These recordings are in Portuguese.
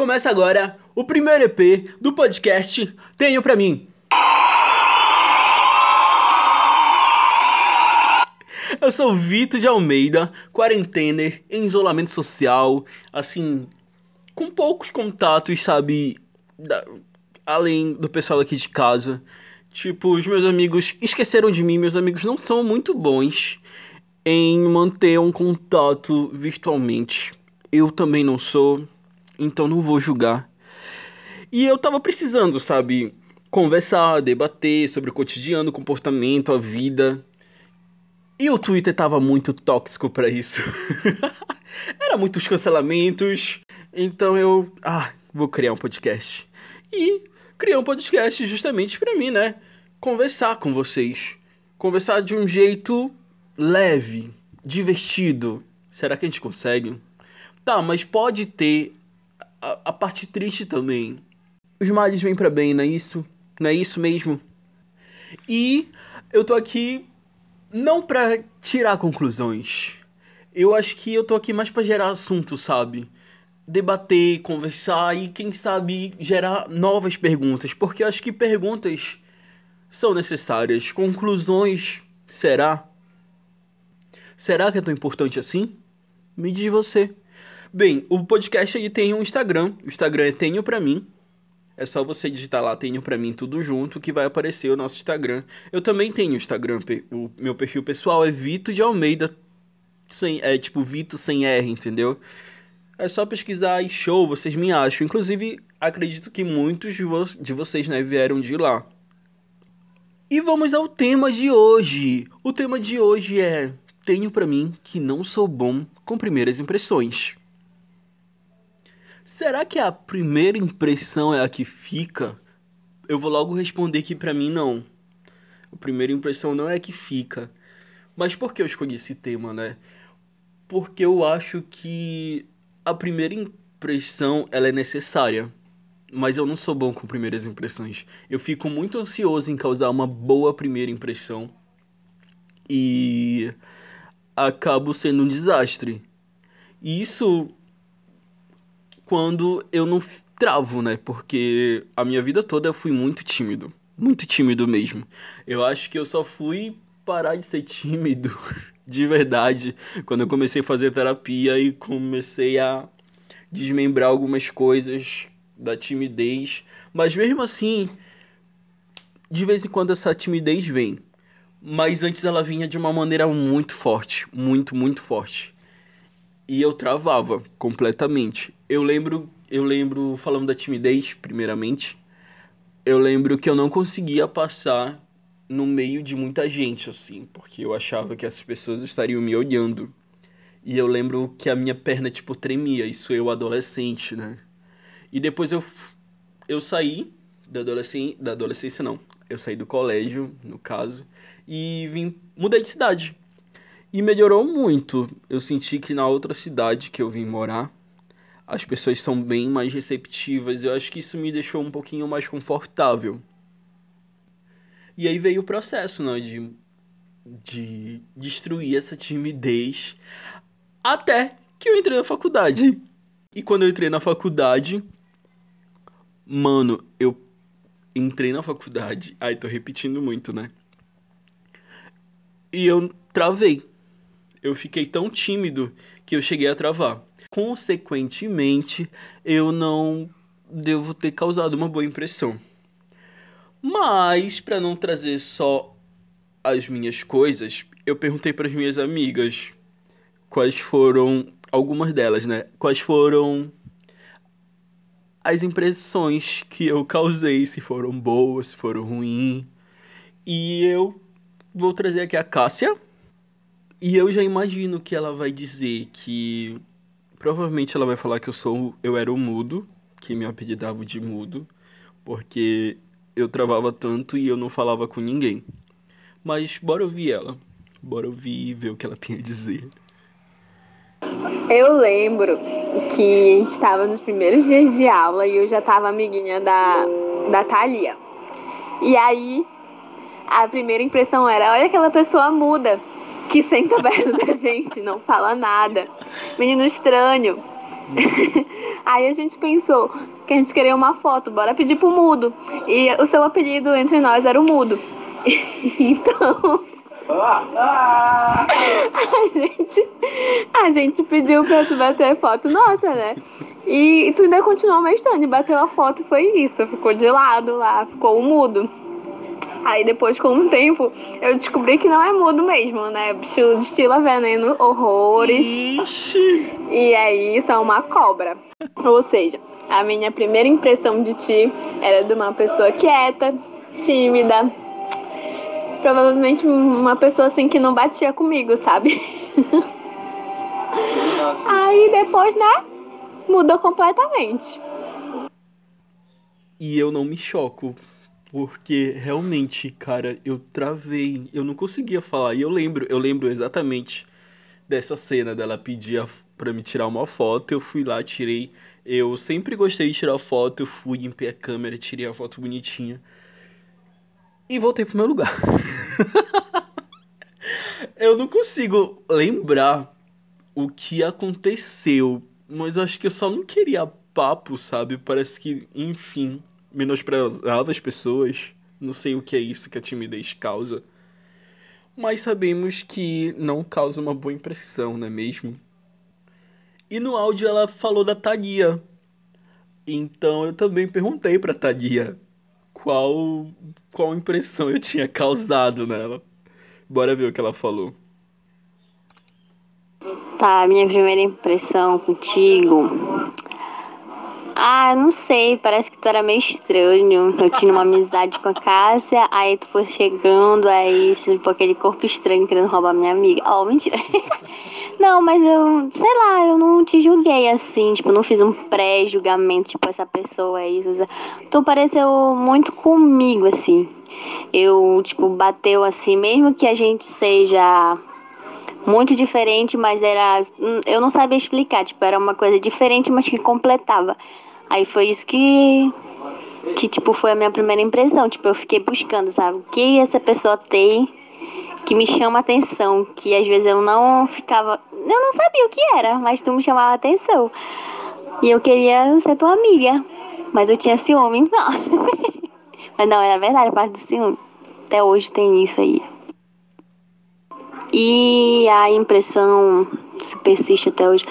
Começa agora o primeiro EP do podcast Tenho Pra Mim. Eu sou Vitor de Almeida, quarentener, em isolamento social, assim, com poucos contatos, sabe, da, além do pessoal aqui de casa. Tipo, os meus amigos esqueceram de mim, meus amigos não são muito bons em manter um contato virtualmente. Eu também não sou, então não vou julgar. E eu tava precisando, sabe, conversar, debater sobre o cotidiano, o comportamento, a vida. E o Twitter tava muito tóxico para isso. Era muitos cancelamentos. Então eu, ah, vou criar um podcast. E criei um podcast justamente para mim, né? Conversar com vocês. Conversar de um jeito leve, divertido. Será que a gente consegue? Tá, mas pode ter a, parte triste também. Os males vêm para bem, não é isso? Não é isso mesmo? E eu tô aqui não para tirar conclusões. Eu acho que eu tô aqui mais para gerar assunto, sabe? Debater, conversar e quem sabe gerar novas perguntas, porque eu acho que perguntas são necessárias. Conclusões, será? Será que é tão importante assim? Me diz você. Bem, o podcast aí tem um Instagram. O Instagram é Tenho Pra Mim. É só você digitar lá Tenho Pra Mim tudo junto que vai aparecer o nosso Instagram. Eu também tenho Instagram. O meu perfil pessoal é Vito de Almeida. Sem, é tipo Vito sem R, entendeu? É só pesquisar e show, vocês me acham. Inclusive, acredito que muitos de, vo de vocês né, vieram de lá. E vamos ao tema de hoje. O tema de hoje é tenho para mim que não sou bom com primeiras impressões. Será que a primeira impressão é a que fica? Eu vou logo responder que para mim não. A primeira impressão não é a que fica. Mas por que eu escolhi esse tema, né? Porque eu acho que a primeira impressão ela é necessária. Mas eu não sou bom com primeiras impressões. Eu fico muito ansioso em causar uma boa primeira impressão. E acabo sendo um desastre. E isso quando eu não travo, né? Porque a minha vida toda eu fui muito tímido. Muito tímido mesmo. Eu acho que eu só fui parar de ser tímido de verdade quando eu comecei a fazer terapia e comecei a desmembrar algumas coisas da timidez. Mas mesmo assim, de vez em quando essa timidez vem. Mas antes ela vinha de uma maneira muito forte, muito, muito forte. E eu travava completamente. Eu lembro, eu lembro falando da timidez, primeiramente, eu lembro que eu não conseguia passar no meio de muita gente assim, porque eu achava que essas pessoas estariam me olhando. E eu lembro que a minha perna tipo tremia, isso eu adolescente, né? E depois eu eu saí da adolescência, da adolescência não. Eu saí do colégio, no caso, e vim mudei de cidade. E melhorou muito. Eu senti que na outra cidade que eu vim morar, as pessoas são bem mais receptivas. Eu acho que isso me deixou um pouquinho mais confortável. E aí veio o processo, né, de de destruir essa timidez até que eu entrei na faculdade. E quando eu entrei na faculdade, mano, eu entrei na faculdade. Ai, tô repetindo muito, né? e eu travei. Eu fiquei tão tímido que eu cheguei a travar. Consequentemente, eu não devo ter causado uma boa impressão. Mas, para não trazer só as minhas coisas, eu perguntei para as minhas amigas quais foram algumas delas, né? Quais foram as impressões que eu causei, se foram boas, se foram ruins. E eu vou trazer aqui a Cássia. E eu já imagino que ela vai dizer que. Provavelmente ela vai falar que eu sou. Eu era o mudo, que me apelidava de mudo, porque eu travava tanto e eu não falava com ninguém. Mas bora ouvir ela. Bora ouvir e ver o que ela tem a dizer. Eu lembro que a gente estava nos primeiros dias de aula e eu já estava amiguinha da, da Thalia. E aí a primeira impressão era: olha aquela pessoa muda que senta perto da gente, não fala nada. Menino estranho. Aí a gente pensou que a gente queria uma foto, bora pedir pro mudo. E o seu apelido entre nós era o mudo. então. a gente, a gente pediu pra tu bater foto nossa, né? E tu ainda continuou meio estranho, bateu a foto foi isso. Ficou de lado lá, ficou o mudo. Aí depois, com o tempo, eu descobri que não é mudo mesmo, né? Bicho destila veneno, horrores. Ixi. E aí, isso é uma cobra. Ou seja, a minha primeira impressão de ti era de uma pessoa quieta, tímida. Provavelmente uma pessoa assim que não batia comigo, sabe? aí depois, né? Mudou completamente. E eu não me choco. Porque realmente, cara, eu travei, eu não conseguia falar. E eu lembro, eu lembro exatamente dessa cena dela pedir para me tirar uma foto, eu fui lá, tirei. Eu sempre gostei de tirar foto, eu fui, limpei a câmera, tirei a foto bonitinha. E voltei pro meu lugar. eu não consigo lembrar o que aconteceu, mas eu acho que eu só não queria papo, sabe? Parece que, enfim, menosprezava as pessoas. Não sei o que é isso que a timidez causa. Mas sabemos que não causa uma boa impressão, não é mesmo? E no áudio ela falou da Thalia. Então eu também perguntei pra Thalia qual, qual impressão eu tinha causado nela. Bora ver o que ela falou. Tá, minha primeira impressão contigo ah, não sei, parece que tu era meio estranho. Eu tinha uma amizade com a Cássia, aí tu foi chegando, aí tipo aquele corpo estranho querendo roubar minha amiga. Oh, mentira. Não, mas eu, sei lá, eu não te julguei assim, tipo, não fiz um pré-julgamento, tipo, essa pessoa é isso. Tu pareceu muito comigo, assim. Eu, tipo, bateu assim, mesmo que a gente seja muito diferente, mas era. Eu não sabia explicar, tipo, era uma coisa diferente, mas que completava. Aí foi isso que que tipo foi a minha primeira impressão, tipo, eu fiquei buscando, sabe? O que essa pessoa tem que me chama atenção, que às vezes eu não ficava, eu não sabia o que era, mas tu me chamava atenção. E eu queria ser tua amiga, mas eu tinha ciúme, não. mas não, era verdade, a parte do ciúme. Até hoje tem isso aí. E a impressão se persiste até hoje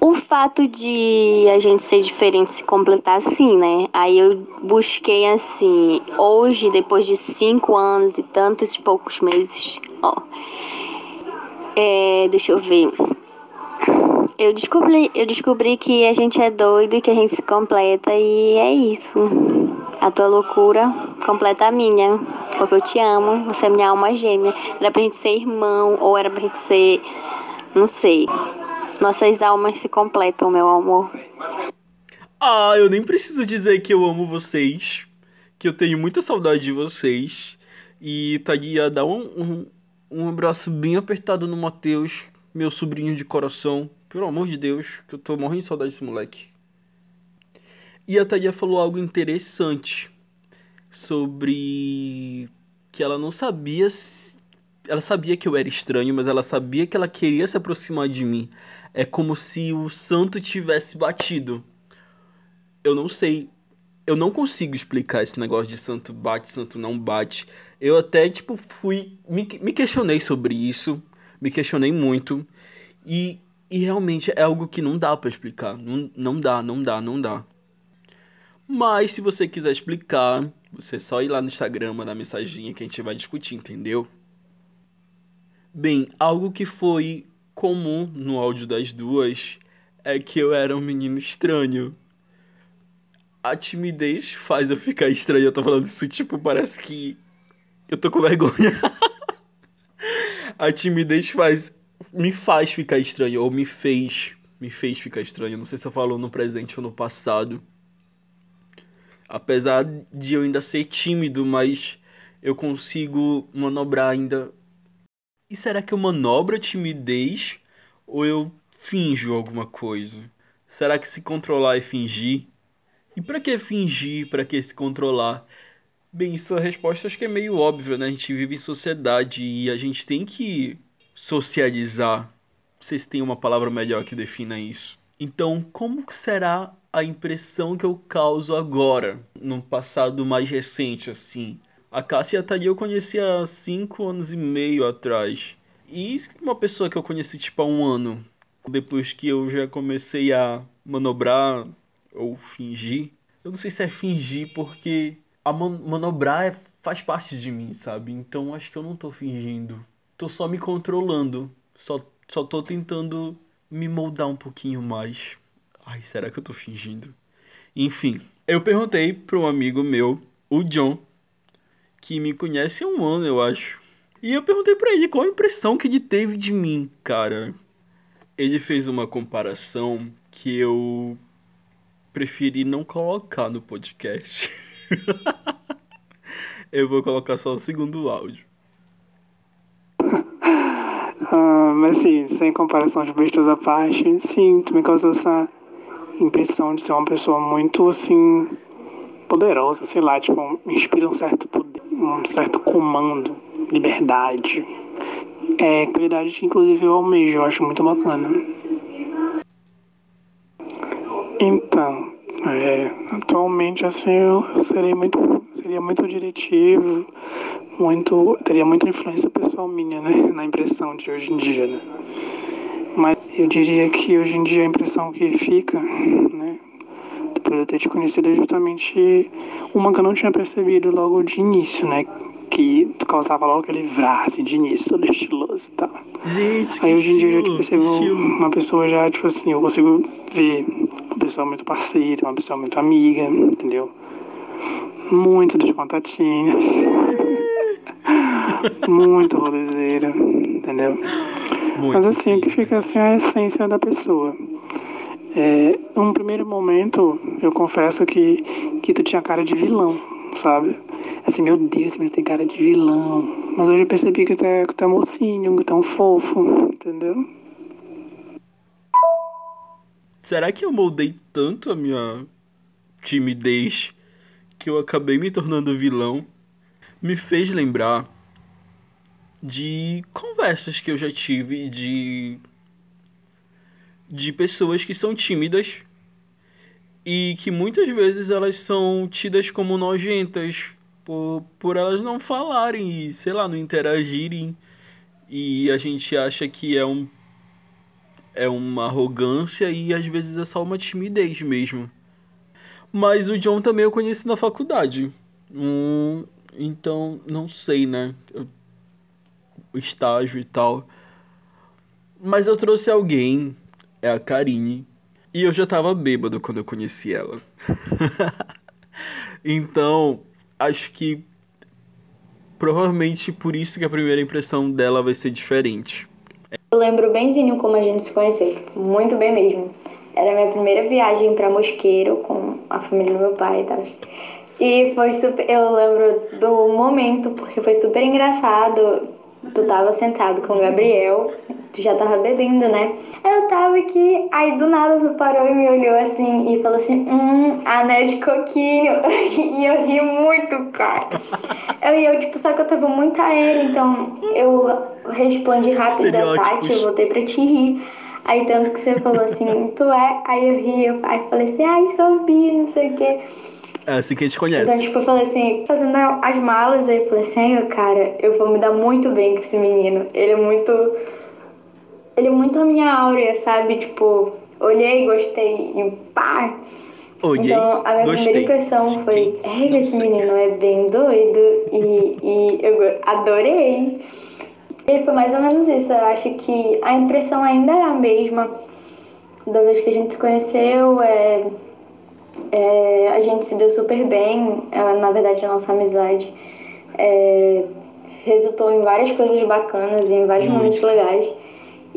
o fato de a gente ser diferente se completar assim, né? Aí eu busquei assim, hoje, depois de cinco anos e tantos poucos meses, ó. É, deixa eu ver. Eu descobri, eu descobri que a gente é doido e que a gente se completa e é isso. A tua loucura completa a minha. Porque eu te amo, você é minha alma gêmea. Era pra gente ser irmão, ou era pra gente ser. Não sei. Nossas almas se completam, meu amor. Ah, eu nem preciso dizer que eu amo vocês. Que eu tenho muita saudade de vocês. E Thalia, dá um, um, um abraço bem apertado no Matheus, meu sobrinho de coração. Pelo amor de Deus, que eu tô morrendo de saudade desse moleque. E a Thalia falou algo interessante sobre que ela não sabia se ela sabia que eu era estranho, mas ela sabia que ela queria se aproximar de mim. É como se o santo tivesse batido. Eu não sei. Eu não consigo explicar esse negócio de santo bate, santo não bate. Eu até, tipo, fui. Me, me questionei sobre isso. Me questionei muito. E, e realmente é algo que não dá para explicar. Não, não dá, não dá, não dá. Mas se você quiser explicar, você é só ir lá no Instagram, mandar mensagem que a gente vai discutir, entendeu? Bem, algo que foi comum no áudio das duas é que eu era um menino estranho. A timidez faz eu ficar estranho. Eu tô falando isso, tipo, parece que eu tô com vergonha. a timidez faz. me faz ficar estranho, ou me fez. Me fez ficar estranho. Não sei se eu falo no presente ou no passado. Apesar de eu ainda ser tímido, mas eu consigo manobrar ainda e será que eu manobro a timidez ou eu finjo alguma coisa? Será que se controlar é fingir? E para que fingir? Para que se controlar? Bem, essa resposta acho que é meio óbvia, né? A gente vive em sociedade e a gente tem que socializar. Não sei se tem uma palavra melhor que defina isso. Então, como será a impressão que eu causo agora, num passado mais recente, assim? A Cássia Thalia eu conheci há cinco anos e meio atrás. E uma pessoa que eu conheci tipo há um ano, depois que eu já comecei a manobrar ou fingir. Eu não sei se é fingir porque a man manobrar é, faz parte de mim, sabe? Então acho que eu não tô fingindo. Tô só me controlando. Só, só tô tentando me moldar um pouquinho mais. Ai, será que eu tô fingindo? Enfim, eu perguntei para um amigo meu, o John, que me conhece há um ano, eu acho. E eu perguntei para ele qual a impressão que ele teve de mim, cara. Ele fez uma comparação que eu preferi não colocar no podcast. eu vou colocar só o segundo áudio. Ah, mas sim, sem comparação de bestas à parte, sim, tu me causou essa impressão de ser uma pessoa muito assim poderosa, sei lá, tipo, inspira um certo poder, um certo comando, liberdade. É qualidade que inclusive eu almejo, eu acho muito bacana. Então, é, atualmente assim eu serei muito, seria muito diretivo, muito, teria muita influência pessoal minha, né, na impressão de hoje em dia, né. Mas eu diria que hoje em dia a impressão que fica, né, de eu ter te conhecido é justamente uma que eu não tinha percebido logo de início, né, que causava logo aquele vrar, assim, de início, todo estiloso e tal. Gente, Aí hoje em dia eu te percebo uma pessoa já, tipo assim, eu consigo ver uma pessoa muito parceira, uma pessoa muito amiga, entendeu? Muito dos contatinhos. muito rolezeira, entendeu? Muito, Mas assim, o sim. que fica assim é a essência da pessoa. É, num primeiro momento, eu confesso que, que tu tinha cara de vilão, sabe? Assim, meu Deus, menino tem cara de vilão. Mas hoje eu percebi que tu é, que tu é mocinho, que tu é um fofo, entendeu? Será que eu moldei tanto a minha timidez que eu acabei me tornando vilão? Me fez lembrar de conversas que eu já tive de de pessoas que são tímidas e que muitas vezes elas são tidas como nojentas por, por elas não falarem e, sei lá, não interagirem e a gente acha que é um é uma arrogância e às vezes é só uma timidez mesmo. Mas o John também eu conheci na faculdade. Hum, então, não sei, né? Estágio e tal. Mas eu trouxe alguém, é a Karine. E eu já tava bêbado quando eu conheci ela. então, acho que provavelmente por isso que a primeira impressão dela vai ser diferente. Eu lembro benzinho como a gente se conheceu, muito bem mesmo. Era minha primeira viagem pra Mosqueiro com a família do meu pai e tal. E foi super. Eu lembro do momento, porque foi super engraçado. Tu tava sentado com o Gabriel, tu já tava bebendo, né? Aí eu tava aqui, aí do nada tu parou e me olhou assim e falou assim: Hum, anel de coquinho. e eu ri muito, cara. Eu, e eu, tipo, só que eu tava muito aérea, então eu respondi rápido. Tati, eu voltei pra te rir. Aí tanto que você falou assim, tu é? Aí eu ri, eu aí falei assim, ai, sou bi, não sei o quê. É assim que a gente Então, conhece. tipo, eu falei assim, fazendo as malas, aí eu falei assim, cara, eu vou me dar muito bem com esse menino. Ele é muito. Ele é muito a minha áurea, sabe? Tipo, olhei, gostei e pá. Olhei, então, a minha gostei. primeira impressão foi, é, esse menino é bem doido. E, e eu adorei. E foi mais ou menos isso. Eu acho que a impressão ainda é a mesma da vez que a gente se conheceu. É, é, a gente se deu super bem. É, na verdade, a nossa amizade é, resultou em várias coisas bacanas e em vários Muito. momentos legais.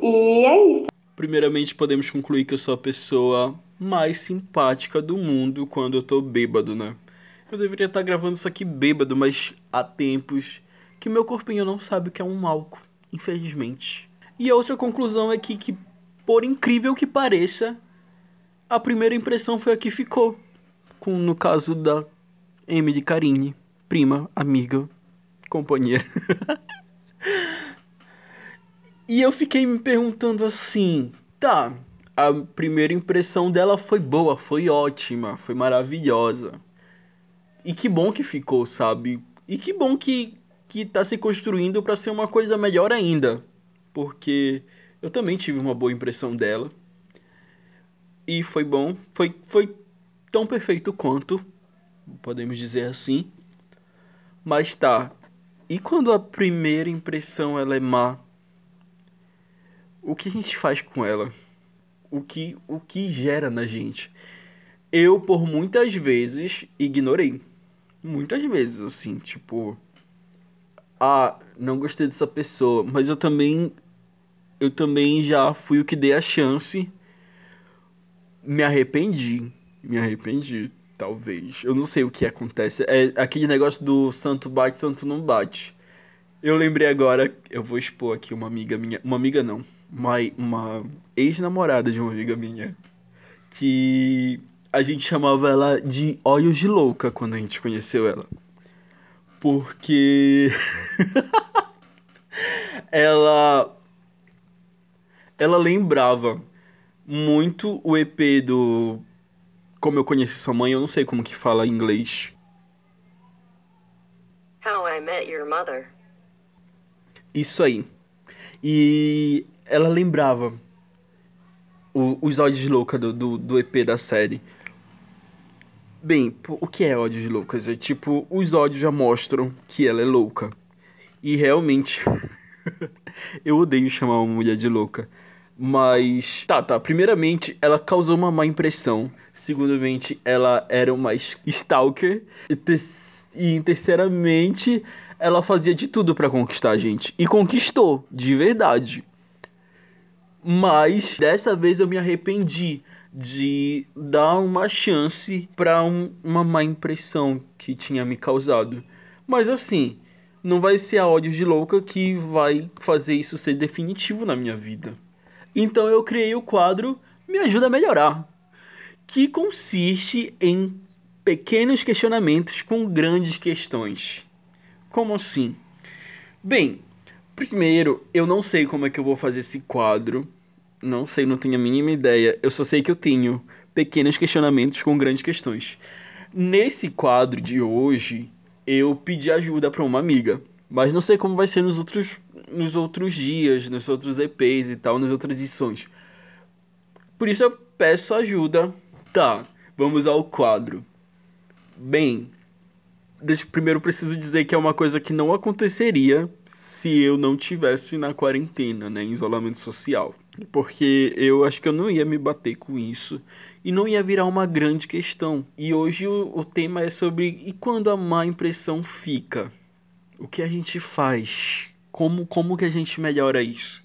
E é isso. Primeiramente, podemos concluir que eu sou a pessoa mais simpática do mundo quando eu tô bêbado, né? Eu deveria estar gravando isso aqui bêbado, mas há tempos que meu corpinho não sabe o que é um álcool, infelizmente. E a outra conclusão é que, que por incrível que pareça, a primeira impressão foi a que ficou. Com, no caso da Emily Carine, prima, amiga, companheira. E eu fiquei me perguntando assim, tá, a primeira impressão dela foi boa, foi ótima, foi maravilhosa. E que bom que ficou, sabe? E que bom que, que tá se construindo para ser uma coisa melhor ainda. Porque eu também tive uma boa impressão dela. E foi bom, foi, foi tão perfeito quanto, podemos dizer assim. Mas tá. E quando a primeira impressão ela é má? O que a gente faz com ela? o que, o que gera na gente. Eu, por muitas vezes, ignorei. Muitas vezes, assim, tipo. Ah, não gostei dessa pessoa. Mas eu também. Eu também já fui o que dei a chance. Me arrependi. Me arrependi, talvez. Eu não sei o que acontece. É aquele negócio do santo bate, santo não bate. Eu lembrei agora, eu vou expor aqui uma amiga minha. Uma amiga não uma, uma ex-namorada de uma amiga minha. Que a gente chamava ela de olhos de louca quando a gente conheceu ela. Porque ela ela lembrava muito o EP do Como eu conheci sua mãe, eu não sei como que fala em inglês. How I Met Your Mother. Isso aí. E ela lembrava o, os ódios louca do, do, do EP da série. Bem, o que é ódios loucas? É tipo, os ódios já mostram que ela é louca. E realmente, eu odeio chamar uma mulher de louca. Mas, tá, tá. Primeiramente, ela causou uma má impressão. Segundamente, ela era uma stalker. E, te e terceiramente, ela fazia de tudo para conquistar a gente. E conquistou, de verdade. Mas dessa vez eu me arrependi de dar uma chance para um, uma má impressão que tinha me causado. Mas assim, não vai ser a ódio de louca que vai fazer isso ser definitivo na minha vida. Então eu criei o quadro Me Ajuda a Melhorar, que consiste em pequenos questionamentos com grandes questões. Como assim? Bem, Primeiro, eu não sei como é que eu vou fazer esse quadro. Não sei, não tenho a mínima ideia. Eu só sei que eu tenho pequenos questionamentos com grandes questões. Nesse quadro de hoje, eu pedi ajuda para uma amiga. Mas não sei como vai ser nos outros, nos outros dias, nos outros EPs e tal, nas outras edições. Por isso eu peço ajuda. Tá, vamos ao quadro. Bem, primeiro preciso dizer que é uma coisa que não aconteceria se eu não tivesse na quarentena, né, em isolamento social. Porque eu acho que eu não ia me bater com isso e não ia virar uma grande questão. E hoje o, o tema é sobre e quando a má impressão fica? O que a gente faz? Como, como que a gente melhora isso?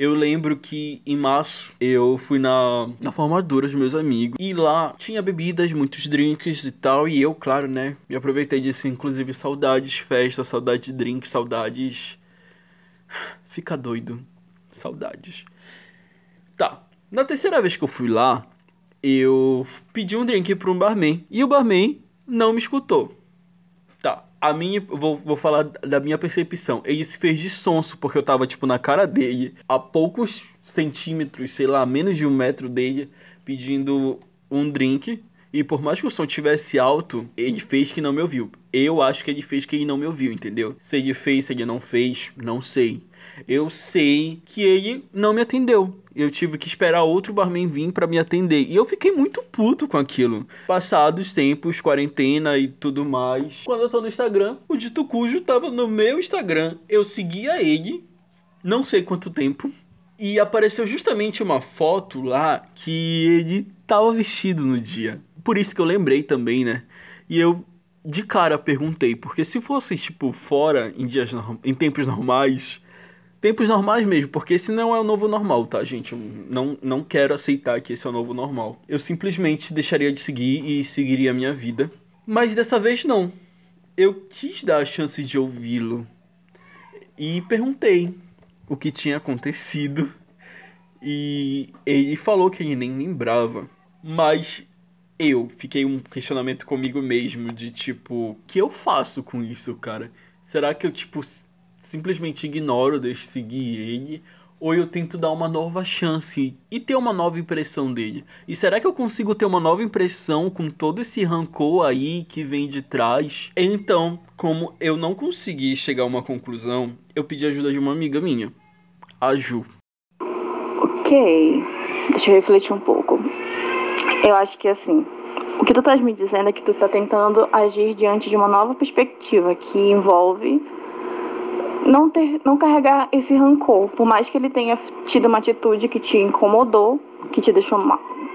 Eu lembro que em março eu fui na, na formatura dos meus amigos e lá tinha bebidas, muitos drinks e tal. E eu, claro, né, me aproveitei disso, inclusive saudades festa, saudades de drinks, saudades. Fica doido. Saudades. Tá. Na terceira vez que eu fui lá, eu pedi um drink para um barman e o barman não me escutou a minha. Vou, vou falar da minha percepção. Ele se fez de sonso, porque eu tava, tipo, na cara dele, a poucos centímetros, sei lá, menos de um metro dele, pedindo um drink. E por mais que o som tivesse alto, ele fez que não me ouviu. Eu acho que ele fez que ele não me ouviu, entendeu? Se ele fez, se ele não fez, não sei. Eu sei que ele não me atendeu. Eu tive que esperar outro barman vir para me atender. E eu fiquei muito puto com aquilo. Passados tempos, quarentena e tudo mais. Quando eu tô no Instagram, o dito cujo tava no meu Instagram. Eu seguia ele, não sei quanto tempo. E apareceu justamente uma foto lá que ele tava vestido no dia por isso que eu lembrei também, né? E eu de cara perguntei, porque se fosse tipo fora em dias em tempos normais, tempos normais mesmo, porque esse não é o novo normal, tá, gente? Eu não não quero aceitar que esse é o novo normal. Eu simplesmente deixaria de seguir e seguiria a minha vida. Mas dessa vez não. Eu quis dar a chance de ouvi-lo e perguntei o que tinha acontecido. E ele falou que ele nem lembrava. Mas eu fiquei um questionamento comigo mesmo de tipo, que eu faço com isso, cara? Será que eu tipo simplesmente ignoro, deixo seguir ele ou eu tento dar uma nova chance e ter uma nova impressão dele? E será que eu consigo ter uma nova impressão com todo esse rancor aí que vem de trás? Então, como eu não consegui chegar a uma conclusão, eu pedi ajuda de uma amiga minha, a Ju. Ok, deixa eu refletir um pouco. Eu acho que assim, o que tu estás me dizendo é que tu tá tentando agir diante de uma nova perspectiva que envolve não ter, não carregar esse rancor, por mais que ele tenha tido uma atitude que te incomodou, que te deixou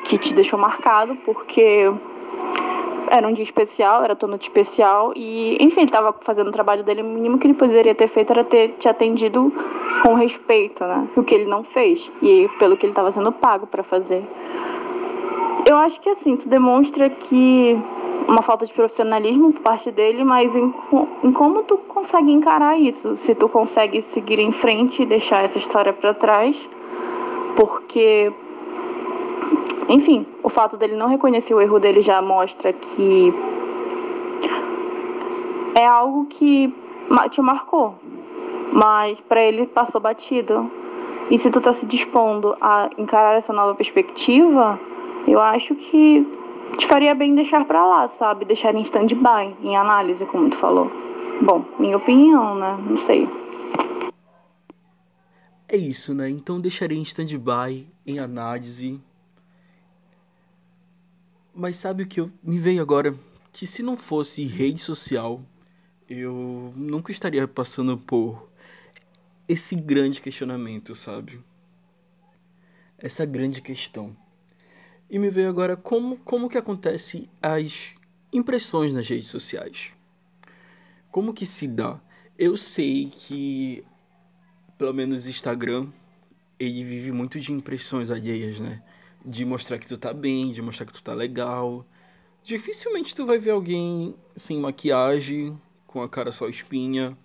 que te deixou marcado, porque era um dia especial, era noite especial e, enfim, ele estava fazendo o trabalho dele, o mínimo que ele poderia ter feito era ter te atendido com respeito, né? O que ele não fez e pelo que ele estava sendo pago para fazer. Eu acho que assim, isso demonstra que uma falta de profissionalismo por parte dele, mas em, em, como tu consegue encarar isso, se tu consegue seguir em frente e deixar essa história para trás, porque, enfim, o fato dele não reconhecer o erro dele já mostra que é algo que te marcou, mas para ele passou batido. E se tu tá se dispondo a encarar essa nova perspectiva, eu acho que te faria bem deixar para lá, sabe? Deixar em stand-by, em análise, como tu falou. Bom, minha opinião, né? Não sei. É isso, né? Então deixaria em stand-by, em análise. Mas sabe o que eu... me veio agora? Que se não fosse rede social, eu nunca estaria passando por esse grande questionamento, sabe? Essa grande questão. E me veio agora como, como que acontece as impressões nas redes sociais. Como que se dá? Eu sei que, pelo menos Instagram, ele vive muito de impressões alheias, né? De mostrar que tu tá bem, de mostrar que tu tá legal. Dificilmente tu vai ver alguém sem maquiagem, com a cara só espinha,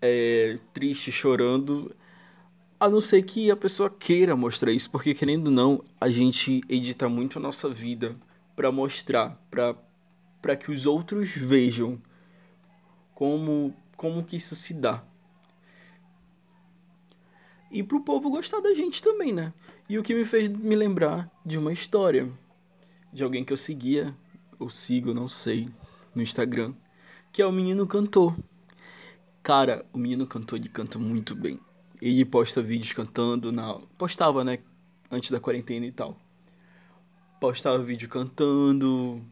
é, triste, chorando. A não ser que a pessoa queira mostrar isso, porque querendo ou não, a gente edita muito a nossa vida para mostrar, para para que os outros vejam como como que isso se dá. E pro povo gostar da gente também, né? E o que me fez me lembrar de uma história de alguém que eu seguia, ou sigo, não sei, no Instagram, que é o menino cantor. Cara, o menino cantor, ele canta muito bem. Ele posta vídeos cantando na. Postava, né? Antes da quarentena e tal. Postava vídeo cantando.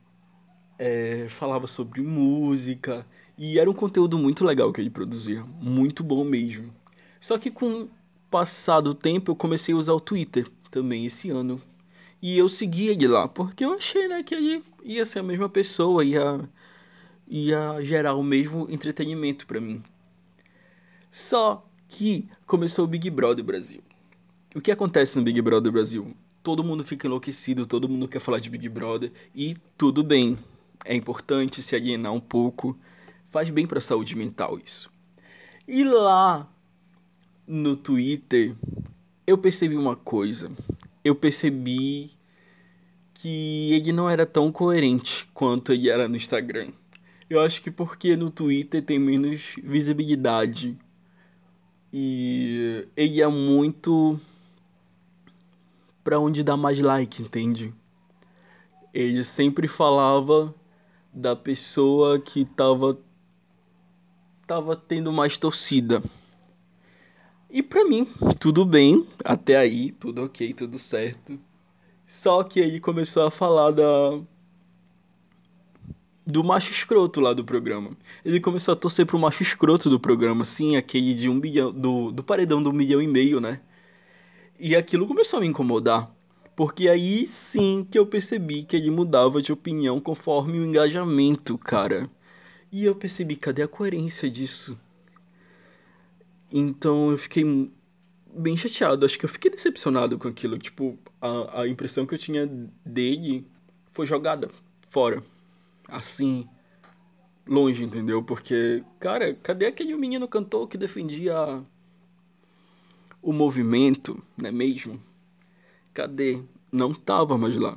É, falava sobre música. E era um conteúdo muito legal que ele produzia. Muito bom mesmo. Só que com o passar do tempo eu comecei a usar o Twitter também esse ano. E eu segui ele lá, porque eu achei né, que ele ia ser a mesma pessoa, ia, ia gerar o mesmo entretenimento para mim. Só que começou o Big Brother Brasil. O que acontece no Big Brother Brasil? Todo mundo fica enlouquecido, todo mundo quer falar de Big Brother e tudo bem. É importante se alienar um pouco, faz bem para a saúde mental isso. E lá no Twitter, eu percebi uma coisa. Eu percebi que ele não era tão coerente quanto ele era no Instagram. Eu acho que porque no Twitter tem menos visibilidade e ele é muito pra onde dá mais like, entende? Ele sempre falava da pessoa que tava tava tendo mais torcida. E pra mim, tudo bem, até aí, tudo ok, tudo certo. Só que aí começou a falar da do macho escroto lá do programa. Ele começou a torcer pro macho escroto do programa, sim, aquele de um bilhão, do, do paredão do milhão e meio, né? E aquilo começou a me incomodar. Porque aí sim que eu percebi que ele mudava de opinião conforme o engajamento, cara. E eu percebi, cadê a coerência disso? Então eu fiquei bem chateado. Acho que eu fiquei decepcionado com aquilo. Tipo, a, a impressão que eu tinha dele foi jogada fora assim, longe, entendeu? Porque, cara, cadê aquele menino cantor que defendia o movimento, não é mesmo? Cadê? Não tava mais lá.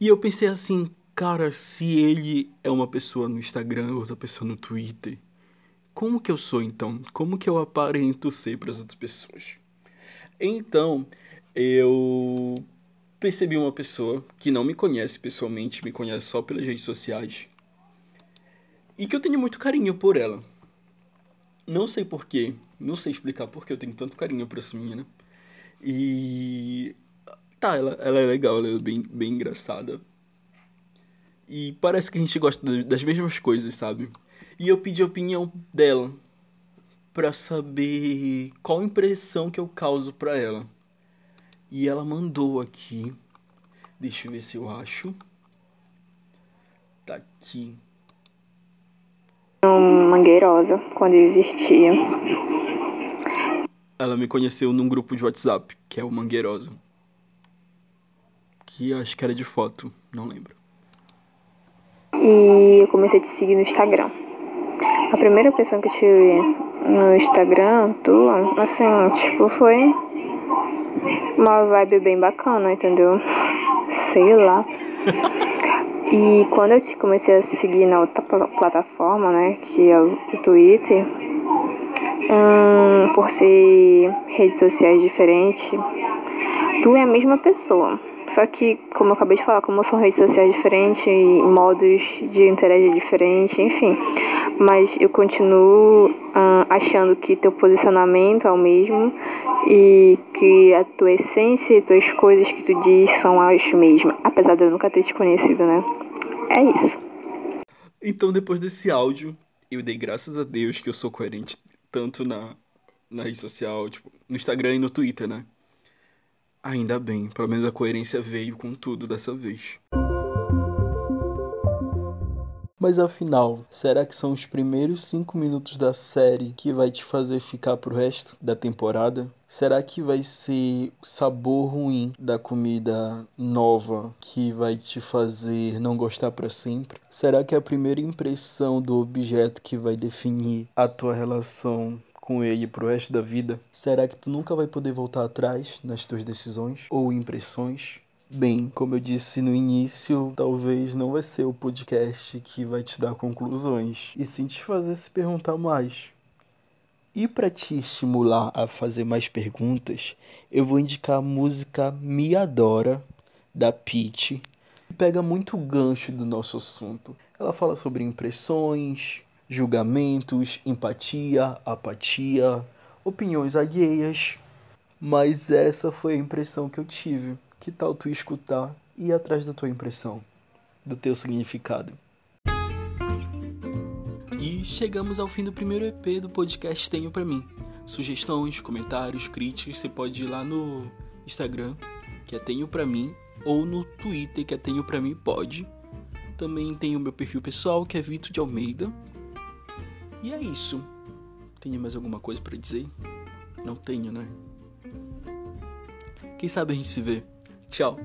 E eu pensei assim, cara, se ele é uma pessoa no Instagram, outra pessoa no Twitter, como que eu sou então? Como que eu aparento ser para as outras pessoas? Então, eu percebi uma pessoa que não me conhece pessoalmente, me conhece só pelas redes sociais, e que eu tenho muito carinho por ela. Não sei porquê, não sei explicar por que eu tenho tanto carinho por essa menina. E. Tá, ela, ela é legal, ela é bem, bem engraçada. E parece que a gente gosta das mesmas coisas, sabe? E eu pedi a opinião dela para saber qual impressão que eu causo para ela. E ela mandou aqui. Deixa eu ver se eu acho. Tá aqui. Mangueirosa, quando existia. Ela me conheceu num grupo de WhatsApp, que é o Mangueirosa. Que acho que era de foto, não lembro. E eu comecei a te seguir no Instagram. A primeira impressão que eu tive no Instagram, tu, assim, tipo, foi uma vibe bem bacana, entendeu? Sei lá. E quando eu te comecei a seguir na outra plataforma, né, que é o Twitter, hum, por ser redes sociais diferentes, tu é a mesma pessoa. Só que, como eu acabei de falar, como são redes sociais diferentes modos de interagir diferentes, enfim. Mas eu continuo uh, achando que teu posicionamento é o mesmo e que a tua essência e tuas coisas que tu diz são as mesmas. Apesar de eu nunca ter te conhecido, né? É isso. Então, depois desse áudio, eu dei graças a Deus que eu sou coerente tanto na, na rede social, tipo, no Instagram e no Twitter, né? Ainda bem, pelo menos a coerência veio com tudo dessa vez. Mas afinal, será que são os primeiros cinco minutos da série que vai te fazer ficar pro resto da temporada? Será que vai ser o sabor ruim da comida nova que vai te fazer não gostar para sempre? Será que é a primeira impressão do objeto que vai definir a tua relação com ele pro resto da vida? Será que tu nunca vai poder voltar atrás nas tuas decisões ou impressões? Bem, como eu disse no início, talvez não vai ser o podcast que vai te dar conclusões, e sim te fazer se perguntar mais. E para te estimular a fazer mais perguntas, eu vou indicar a música Me Adora, da Peach, que pega muito gancho do nosso assunto. Ela fala sobre impressões, julgamentos, empatia, apatia, opiniões alheias. Mas essa foi a impressão que eu tive. Que tal tu escutar e ir atrás da tua impressão, do teu significado? E chegamos ao fim do primeiro EP do podcast Tenho Pra Mim. Sugestões, comentários, críticas, você pode ir lá no Instagram, que é Tenho Pra Mim, ou no Twitter, que é Tenho Pra Mim Pode. Também tem o meu perfil pessoal, que é Vitor de Almeida. E é isso. Tenho mais alguma coisa para dizer? Não tenho, né? Quem sabe a gente se vê. Tchau.